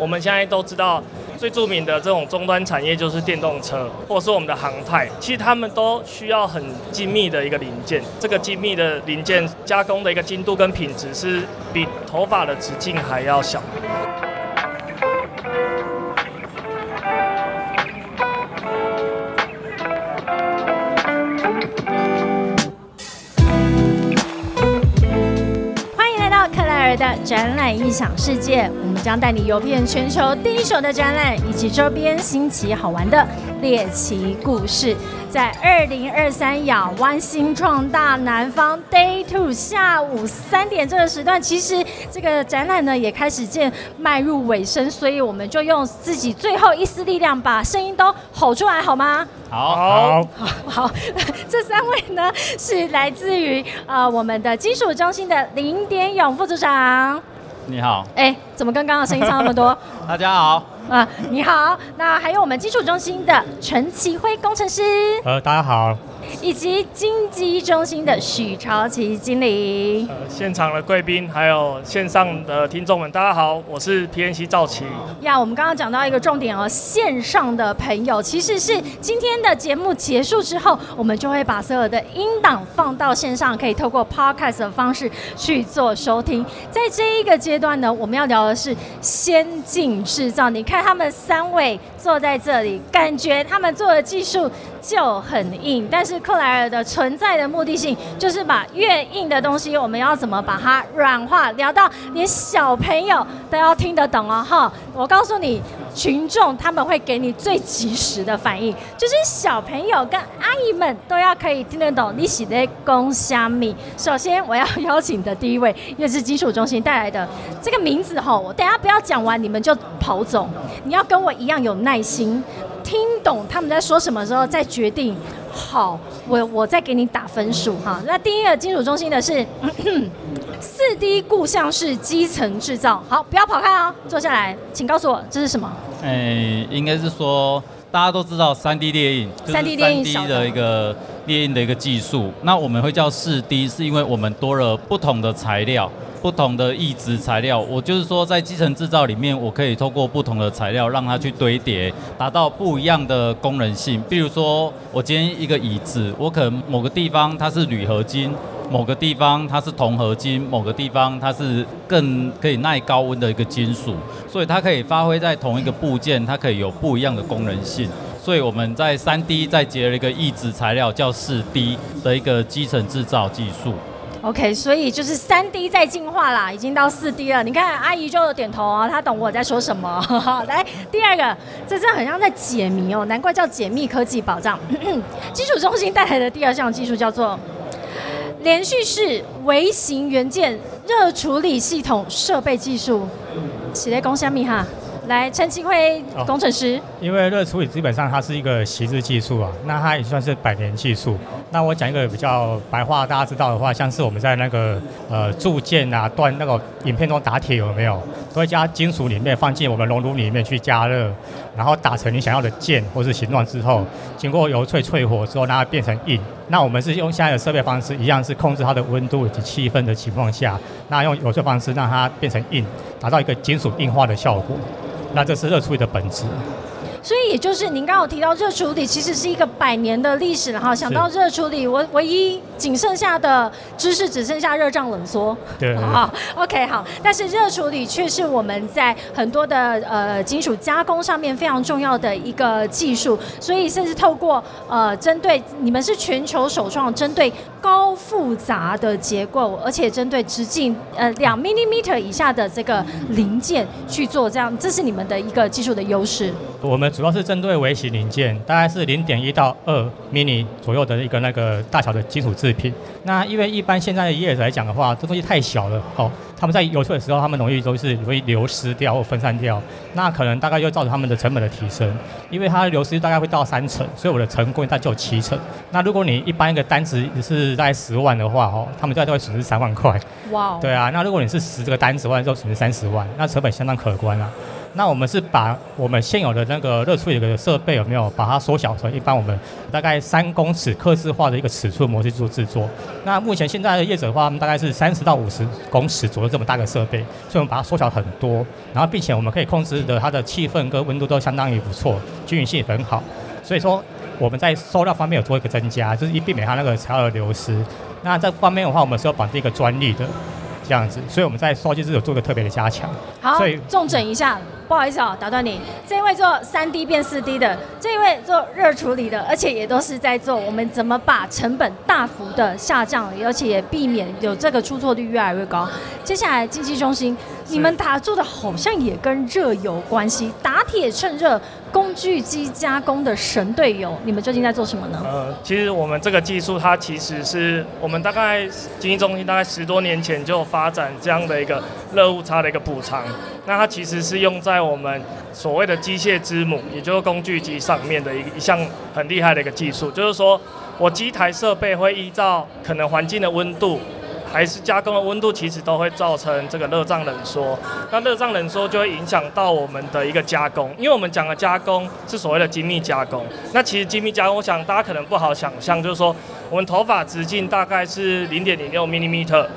我们现在都知道，最著名的这种终端产业就是电动车，或者是我们的航太，其实他们都需要很精密的一个零件。这个精密的零件加工的一个精度跟品质是比头发的直径还要小。的展览异想世界，我们将带你游遍全球第一手的展览以及周边新奇好玩的猎奇故事。在二零二三亚湾新创大南方 Day Two 下午三点这个时段，其实这个展览呢也开始渐迈入尾声，所以我们就用自己最后一丝力量，把声音都吼出来，好吗？好，好，这三位呢是来自于呃我们的金属中心的林典勇副组长。你好，哎，怎么跟刚刚的声音差那么多？大家好。啊，你好。那还有我们技术中心的陈启辉工程师，呃，大家好。以及经济中心的许朝奇经理。呃，现场的贵宾还有线上的听众们，大家好，我是 PNC 赵奇。呀，我们刚刚讲到一个重点哦，线上的朋友其实是今天的节目结束之后，我们就会把所有的音档放到线上，可以透过 Podcast 的方式去做收听。在这一个阶段呢，我们要聊的是先进制造。你看他们三位坐在这里，感觉他们做的技术就很硬，但是克莱尔的存在的目的性就是把越硬的东西，我们要怎么把它软化，聊到连小朋友都要听得懂哦，哈！我告诉你，群众他们会给你最及时的反应，就是小朋友跟阿姨们都要可以听得懂你写的公虾米。首先，我要邀请的第一位，因为是基础中心带来的这个名字哈，我等下不要讲完你们就跑走，你要跟我一样有耐心。听懂他们在说什么时候，再决定。好，我我再给你打分数哈。那第一个金属中心的是 四 D 故像式基层制造。好，不要跑开哦，坐下来，请告诉我这是什么？哎，应该是说大家都知道三 D 列印，三 D 列印的一个列印的一个技术。那我们会叫四 D，是因为我们多了不同的材料。不同的异质材料，我就是说，在基层制造里面，我可以透过不同的材料让它去堆叠，达到不一样的功能性。比如说，我今天一个椅子，我可能某个地方它是铝合金，某个地方它是铜合金，某个地方它是更可以耐高温的一个金属，所以它可以发挥在同一个部件，它可以有不一样的功能性。所以我们在三 D 再结了一个异质材料，叫四 D 的一个基层制造技术。OK，所以就是三 D 在进化啦，已经到四 D 了。你看阿姨就点头啊，她懂我在说什么。来，第二个，这真的很像在解谜哦，难怪叫解密科技宝藏。基础中心带来的第二项技术叫做连续式微型元件热处理系统设备技术。企业公虾米哈。来，陈启辉工程师。因为热处理基本上它是一个习字技术啊，那它也算是百年技术。那我讲一个比较白话，大家知道的话，像是我们在那个呃铸件啊、锻那个影片中打铁有没有，都会加金属里面放进我们熔炉里面去加热，然后打成你想要的件或是形状之后，经过油淬淬火之后，让它变成硬。那我们是用现在的设备方式，一样是控制它的温度以及气氛的情况下，那用油淬方式让它变成硬，达到一个金属硬化的效果。那这是热处理的本质。所以也就是您刚刚提到热处理其实是一个百年的历史了哈。想到热处理，我唯一仅剩下的知识只剩下热胀冷缩。对。好，OK，好。但是热处理却是我们在很多的呃金属加工上面非常重要的一个技术。所以甚至透过呃针对你们是全球首创针对高复杂的结构，而且针对直径呃两 millimeter 以下的这个零件去做这样，这是你们的一个技术的优势。我们主要是针对微型零件，大概是零点一到二 mini 左右的一个那个大小的金属制品。那因为一般现在的业者来讲的话，这东西太小了，哦，他们在油淬的时候，他们容易都是容易流失掉或分散掉，那可能大概就造成他们的成本的提升。因为它的流失大概会到三成，所以我的成功大概就有七成。那如果你一般一个单子是大概十万的话，哦，他们大概都会损失三万块。哇。对啊，那如果你是十这个单子，万就损失三十万，那成本相当可观啊。那我们是把我们现有的那个热处理的设备有没有把它缩小成一般我们大概三公尺刻字化的一个尺寸模式做制作。那目前现在的业者的话，大概是三十到五十公尺左右这么大的设备，所以我们把它缩小很多，然后并且我们可以控制的它的气氛跟温度都相当于不错，均匀性很好。所以说我们在收料方面有做一个增加，就是以避免它那个材料的流失。那这方面的话，我们是要绑定一个专利的这样子，所以我们在收机是有做个特别的加强。好所以，重整一下，不好意思啊、打断你。这一位做三 D 变四 D 的，这一位做热处理的，而且也都是在做我们怎么把成本大幅的下降，而且也避免有这个出错率越来越高。接下来经济中心，你们打做的好像也跟热有关系，打铁趁热，工具机加工的神队友，你们究竟在做什么呢？呃，其实我们这个技术，它其实是我们大概经济中心大概十多年前就发展这样的一个热误差的一个补偿。那它其实是用在我们所谓的机械之母，也就是工具机上面的一一项很厉害的一个技术，就是说我机台设备会依照可能环境的温度。还是加工的温度，其实都会造成这个热胀冷缩。那热胀冷缩就会影响到我们的一个加工，因为我们讲的加工是所谓的精密加工。那其实精密加工，我想大家可能不好想象，就是说我们头发直径大概是零点零六毫米米特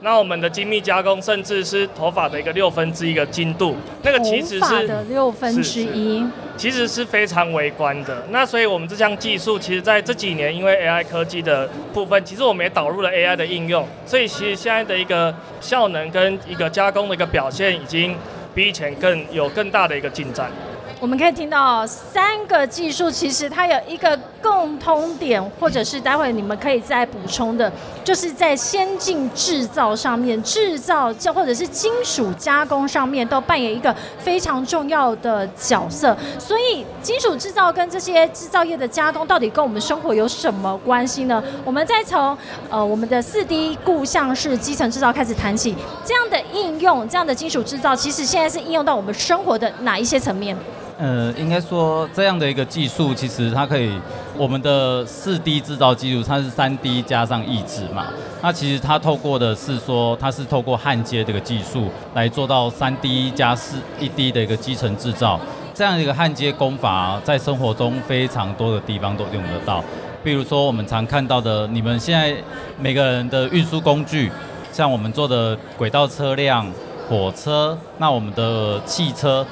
那我们的精密加工甚至是头发的一个六分之一个精度，那个其实头发是的六分之一。其实是非常微观的。那所以我们这项技术，其实在这几年，因为 AI 科技的部分，其实我们也导入了 AI 的应用，所以其实现在的一个效能跟一个加工的一个表现，已经比以前更有更大的一个进展。我们可以听到三个技术，其实它有一个共通点，或者是待会你们可以再补充的，就是在先进制造上面，制造就或者是金属加工上面，都扮演一个非常重要的角色。所以，金属制造跟这些制造业的加工，到底跟我们生活有什么关系呢？我们再从呃我们的四 D 固相式基层制造开始谈起，这样的应用，这样的金属制造，其实现在是应用到我们生活的哪一些层面？呃，应该说这样的一个技术，其实它可以，我们的四 D 制造技术，它是三 D 加上抑制嘛。那其实它透过的是说，它是透过焊接这个技术来做到三 D 加四一 D 的一个基层制造。这样一个焊接工法，在生活中非常多的地方都用得到。比如说我们常看到的，你们现在每个人的运输工具，像我们做的轨道车辆、火车，那我们的汽车。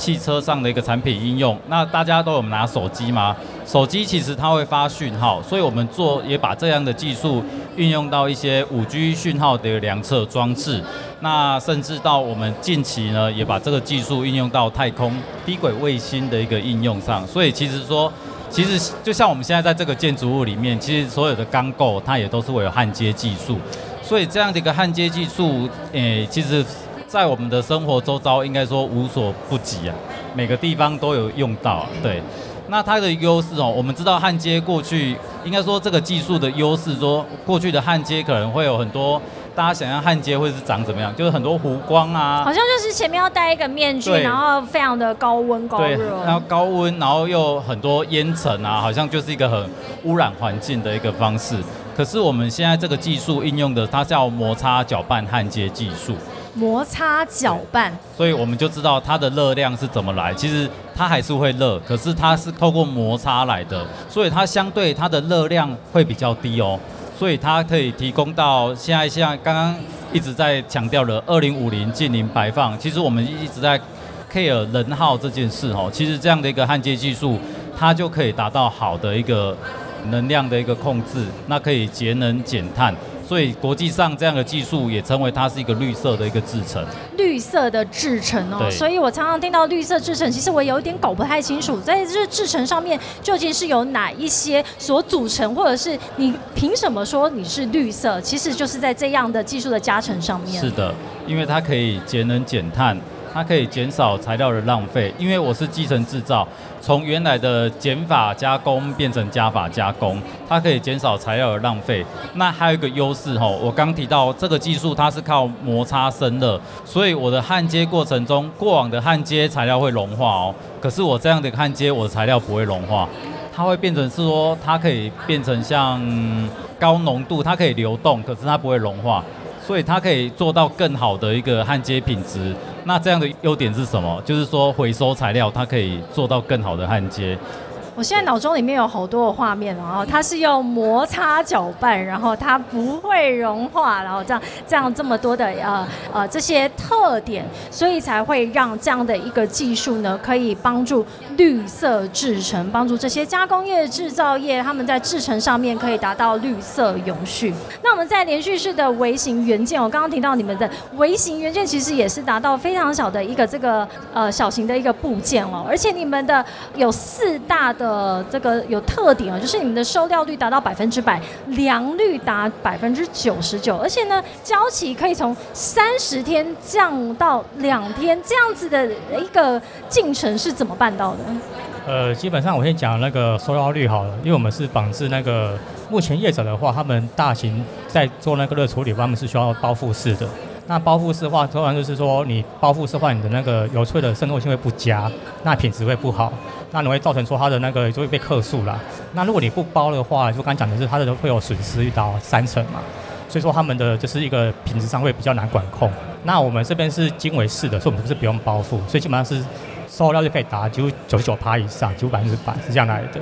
汽车上的一个产品应用，那大家都有拿手机吗？手机其实它会发讯号，所以我们做也把这样的技术运用到一些五 G 讯号的量测装置，那甚至到我们近期呢，也把这个技术运用到太空低轨卫星的一个应用上。所以其实说，其实就像我们现在在这个建筑物里面，其实所有的钢构它也都是会有焊接技术，所以这样的一个焊接技术，诶，其实。在我们的生活周遭，应该说无所不及啊，每个地方都有用到。啊对，那它的优势哦，我们知道焊接过去，应该说这个技术的优势，说过去的焊接可能会有很多，大家想象焊接会是长怎么样，就是很多弧光啊，好像就是前面要戴一个面具，然后非常的高温高热，然后高温，然后又很多烟尘啊，好像就是一个很污染环境的一个方式。可是我们现在这个技术应用的，它叫摩擦搅拌焊接技术。摩擦搅拌，所以我们就知道它的热量是怎么来。其实它还是会热，可是它是透过摩擦来的，所以它相对它的热量会比较低哦。所以它可以提供到现在像刚刚一直在强调的二零五零近零排放。其实我们一直在 care 能耗这件事哦。其实这样的一个焊接技术，它就可以达到好的一个能量的一个控制，那可以节能减碳。所以国际上这样的技术也称为它是一个绿色的一个制成，绿色的制成哦。所以我常常听到绿色制成，其实我有一点搞不太清楚，在这制成上面究竟是由哪一些所组成，或者是你凭什么说你是绿色？其实就是在这样的技术的加成上面。是的，因为它可以节能减碳。它可以减少材料的浪费，因为我是基层制造，从原来的减法加工变成加法加工，它可以减少材料的浪费。那还有一个优势哈，我刚提到这个技术它是靠摩擦生热，所以我的焊接过程中，过往的焊接材料会融化哦，可是我这样的焊接，我的材料不会融化，它会变成是说它可以变成像高浓度，它可以流动，可是它不会融化。所以它可以做到更好的一个焊接品质，那这样的优点是什么？就是说回收材料它可以做到更好的焊接。我现在脑中里面有好多的画面，然后它是用摩擦搅拌，然后它不会融化，然后这样这样这么多的呃呃这些特点，所以才会让这样的一个技术呢，可以帮助绿色制成，帮助这些加工业制造业他们在制成上面可以达到绿色永续。那我们在连续式的微型元件，我刚刚提到你们的微型元件其实也是达到非常小的一个这个呃小型的一个部件哦，而且你们的有四大的。呃，这个有特点啊，就是你们的收料率达到百分之百，良率达百分之九十九，而且呢，交期可以从三十天降到两天，这样子的一个进程是怎么办到的？呃，基本上我先讲那个收料率好了，因为我们是绑制那个目前业者的话，他们大型在做那个热处理，他们是需要包覆式的。那包覆式的话，通常就是说你包覆式的话，你的那个油脆的渗透性会不佳，那品质会不好。那你会造成说它的那个就会被克数了。那如果你不包的话，就刚讲的是它的会有损失到三成嘛。所以说他们的就是一个品质上会比较难管控。那我们这边是经纬式的，所以我们是不用包覆，所以基本上是收料就可以达九九十九趴以上，九百分之百是这样来的。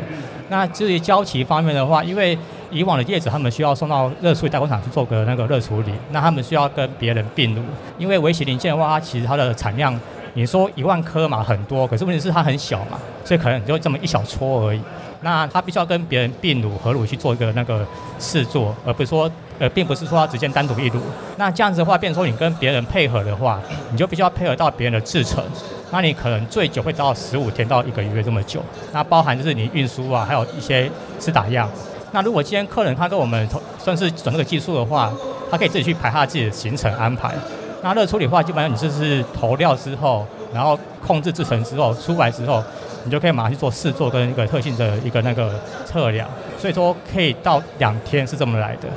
那至于交期方面的话，因为以往的叶子他们需要送到热处理代工厂去做个那个热处理，那他们需要跟别人并入，因为微型零件的话，它其实它的产量。你说一万颗嘛，很多，可是问题是它很小嘛，所以可能就这么一小撮而已。那它必须要跟别人并乳合乳去做一个那个试做，而不是说呃，并不是说它直接单独一乳。那这样子的话，变成说你跟别人配合的话，你就必须要配合到别人的制程。那你可能最久会到十五天到一个月这么久。那包含就是你运输啊，还有一些是打样。那如果今天客人他跟我们算是转这个技术的话，他可以自己去排他自己的行程安排。那热处理的话，基本上你就是投料之后，然后控制制成之后，出来之后，你就可以马上去做试做跟一个特性的一个那个测量，所以说可以到两天是这么来的。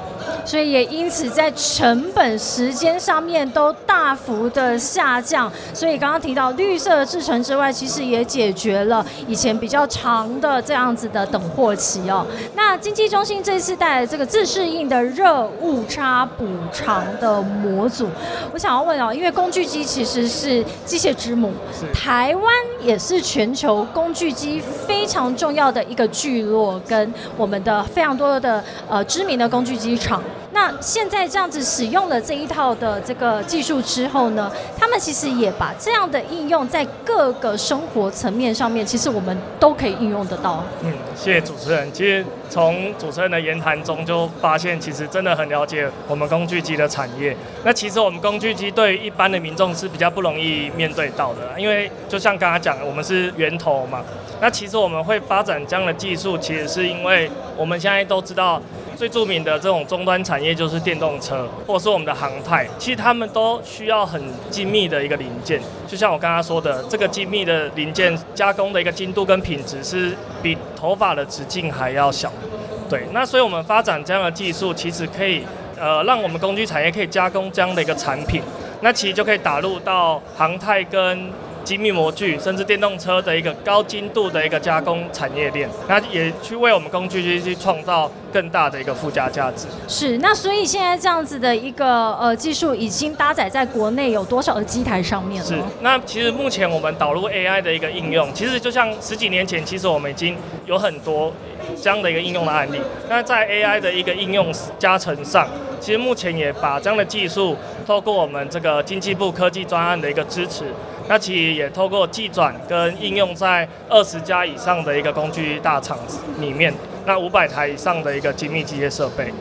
所以也因此在成本、时间上面都大幅的下降。所以刚刚提到绿色制成之外，其实也解决了以前比较长的这样子的等货期哦。那经济中心这次带来这个自适应的热误差补偿的模组，我想要问哦，因为工具机其实是机械之母，台湾也是全球工具机非常重要的一个聚落，跟我们的非常多的呃知名的工具机厂。那现在这样子使用了这一套的这个技术之后呢，他们其实也把这样的应用在各个生活层面上面，其实我们都可以应用得到。嗯，谢谢主持人。其实从主持人的言谈中就发现，其实真的很了解我们工具机的产业。那其实我们工具机对一般的民众是比较不容易面对到的，因为就像刚刚讲，我们是源头嘛。那其实我们会发展这样的技术，其实是因为我们现在都知道。最著名的这种终端产业就是电动车，或者是我们的航太，其实他们都需要很精密的一个零件。就像我刚刚说的，这个精密的零件加工的一个精度跟品质是比头发的直径还要小。对，那所以我们发展这样的技术，其实可以呃让我们工具产业可以加工这样的一个产品，那其实就可以打入到航太跟。精密模具，甚至电动车的一个高精度的一个加工产业链，那也去为我们工具机去创造更大的一个附加价值。是，那所以现在这样子的一个呃技术已经搭载在国内有多少的机台上面了？是，那其实目前我们导入 AI 的一个应用，其实就像十几年前，其实我们已经有很多这样的一个应用的案例。那在 AI 的一个应用加成上，其实目前也把这样的技术透过我们这个经济部科技专案的一个支持。那其实也透过寄转跟应用在二十家以上的一个工具大厂里面，那五百台以上的一个精密机械设备。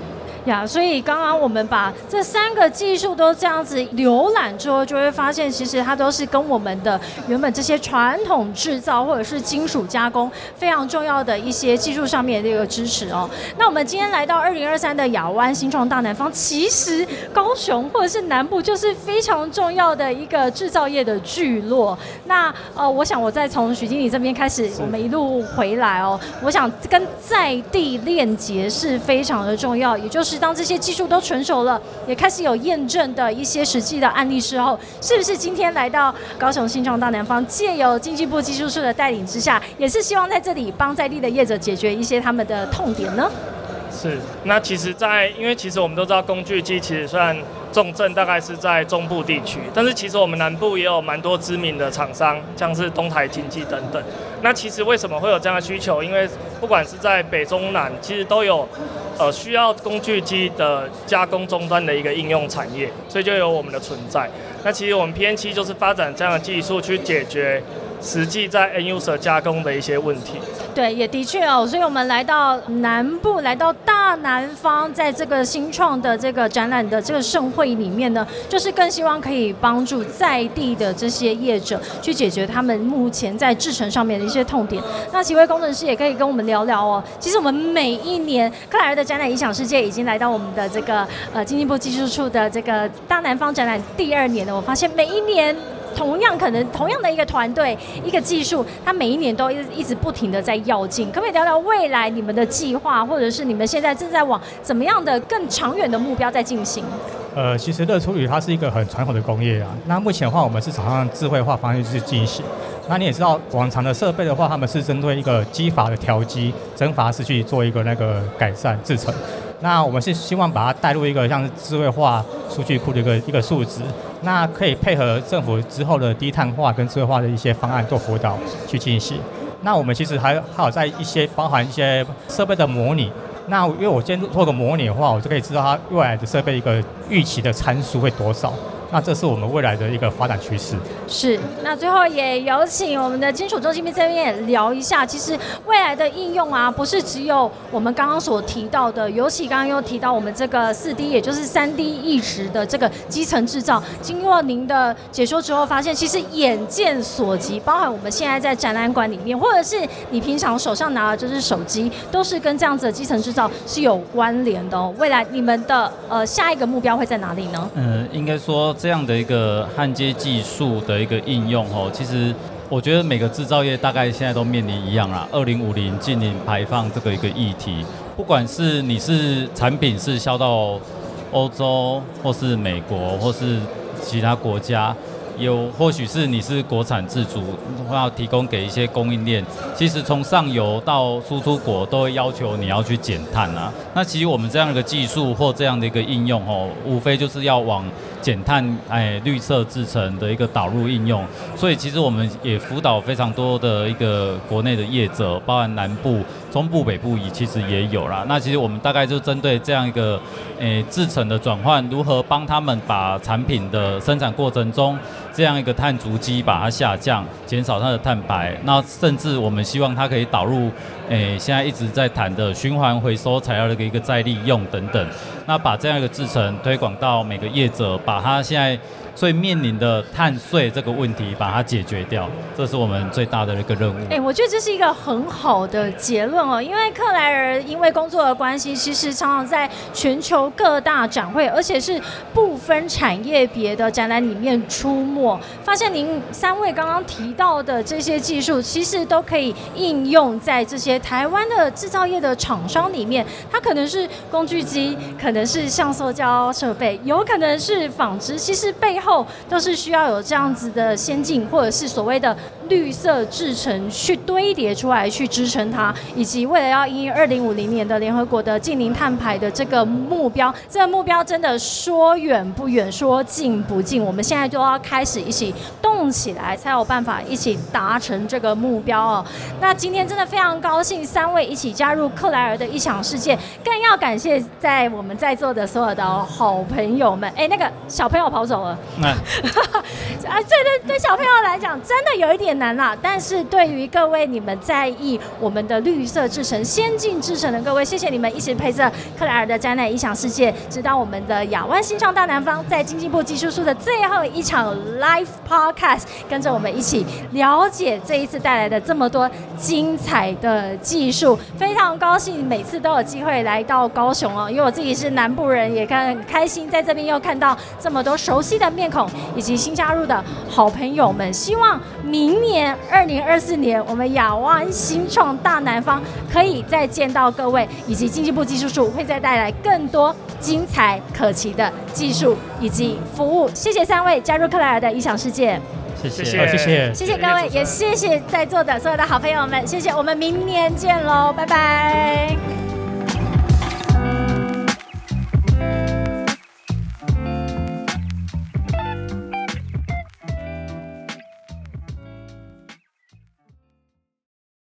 呀，所以刚刚我们把这三个技术都这样子浏览之后，就会发现其实它都是跟我们的原本这些传统制造或者是金属加工非常重要的一些技术上面的一个支持哦。那我们今天来到二零二三的亚湾新创大南方，其实高雄或者是南部就是非常重要的一个制造业的聚落。那呃，我想我再从许经理这边开始，我们一路回来哦。我想跟在地链接是非常的重要，也就是。是当这些技术都成熟了，也开始有验证的一些实际的案例之后，是不是今天来到高雄新创大南方，借由经济部技术处的带领之下，也是希望在这里帮在地的业者解决一些他们的痛点呢？是，那其实，在因为其实我们都知道，工具机其实虽然重症大概是在中部地区，但是其实我们南部也有蛮多知名的厂商，像是东台经济等等。那其实为什么会有这样的需求？因为不管是在北中南，其实都有呃需要工具机的加工终端的一个应用产业，所以就有我们的存在。那其实我们 P N 七就是发展这样的技术去解决实际在 N user 加工的一些问题。对，也的确哦，所以我们来到南部，来到大南方，在这个新创的这个展览的这个盛会里面呢，就是更希望可以帮助在地的这些业者去解决他们目前在制程上面的一些痛点。那几位工程师也可以跟我们聊聊哦。其实我们每一年克莱尔的展览影响世界已经来到我们的这个呃经济部技术处的这个大南方展览第二年了。我发现每一年。同样可能同样的一个团队一个技术，它每一年都一一直不停的在要进。可不可以聊聊未来你们的计划，或者是你们现在正在往怎么样的更长远的目标在进行？呃，其实热处理它是一个很传统的工业啊。那目前的话，我们是朝向智慧化方向去进行。那你也知道，往常的设备的话，他们是针对一个机阀的调机、蒸阀式去做一个那个改善制成。那我们是希望把它带入一个像是智慧化数据库的一个一个数值，那可以配合政府之后的低碳化跟智慧化的一些方案做辅导去进行。那我们其实还还有在一些包含一些设备的模拟。那因为我先做个模拟的话，我就可以知道它未来的设备一个预期的参数会多少。那这是我们未来的一个发展趋势。是，那最后也有请我们的金属中心这边也聊一下，其实未来的应用啊，不是只有我们刚刚所提到的，尤其刚刚又提到我们这个四 D，也就是三 D 意识的这个基层制造。经过您的解说之后，发现其实眼见所及，包含我们现在在展览馆里面，或者是你平常手上拿的就是手机，都是跟这样子的基层制造是有关联的。哦。未来你们的呃下一个目标会在哪里呢？嗯，应该说。这样的一个焊接技术的一个应用哦，其实我觉得每个制造业大概现在都面临一样啦，二零五零近零排放这个一个议题，不管是你是产品是销到欧洲或是美国或是其他国家。有或许是你是国产自主，要提供给一些供应链。其实从上游到输出国都会要求你要去减碳啊。那其实我们这样的一个技术或这样的一个应用哦，无非就是要往减碳、哎绿色制成的一个导入应用。所以其实我们也辅导非常多的一个国内的业者，包含南部、中部、北部也其实也有啦。那其实我们大概就针对这样一个诶制成的转换，如何帮他们把产品的生产过程中。这样一个碳足迹把它下降，减少它的碳排，那甚至我们希望它可以导入，诶，现在一直在谈的循环回收材料的一个再利用等等，那把这样一个制成推广到每个业者，啊，他现在。所以面临的碳税这个问题，把它解决掉，这是我们最大的一个任务。哎，我觉得这是一个很好的结论哦，因为克莱尔因为工作的关系，其实常常在全球各大展会，而且是不分产业别的展览里面出没。发现您三位刚刚提到的这些技术，其实都可以应用在这些台湾的制造业的厂商里面。它可能是工具机，可能是像塑胶设备，有可能是纺织。其实背后都是需要有这样子的先进，或者是所谓的绿色制成去堆叠出来，去支撑它，以及为了要因二零五零年的联合国的近零碳排的这个目标，这个目标真的说远不远，说近不近，我们现在就要开始一起动起来，才有办法一起达成这个目标哦。那今天真的非常高兴，三位一起加入克莱尔的异想世界，更要感谢在我们在座的所有的好朋友们。哎，那个小朋友跑走了。啊，对对对小朋友来讲真的有一点难啦。但是对于各位你们在意我们的绿色制成、先进制成的各位，谢谢你们一起陪着克莱尔的灾难影响世界，直到我们的亚湾新创大南方在经济部技术处的最后一场 live podcast，跟着我们一起了解这一次带来的这么多精彩的技术。非常高兴每次都有机会来到高雄哦，因为我自己是南部人，也很开心在这边又看到这么多熟悉的面。孔以及新加入的好朋友们，希望明年二零二四年，我们亚湾新创大南方可以再见到各位，以及经济部技术处会再带来更多精彩可期的技术以及服务。谢谢三位加入克莱尔的异想世界，谢谢谢谢谢谢各位，也谢谢在座的所有的好朋友们，谢谢，我们明年见喽，拜拜。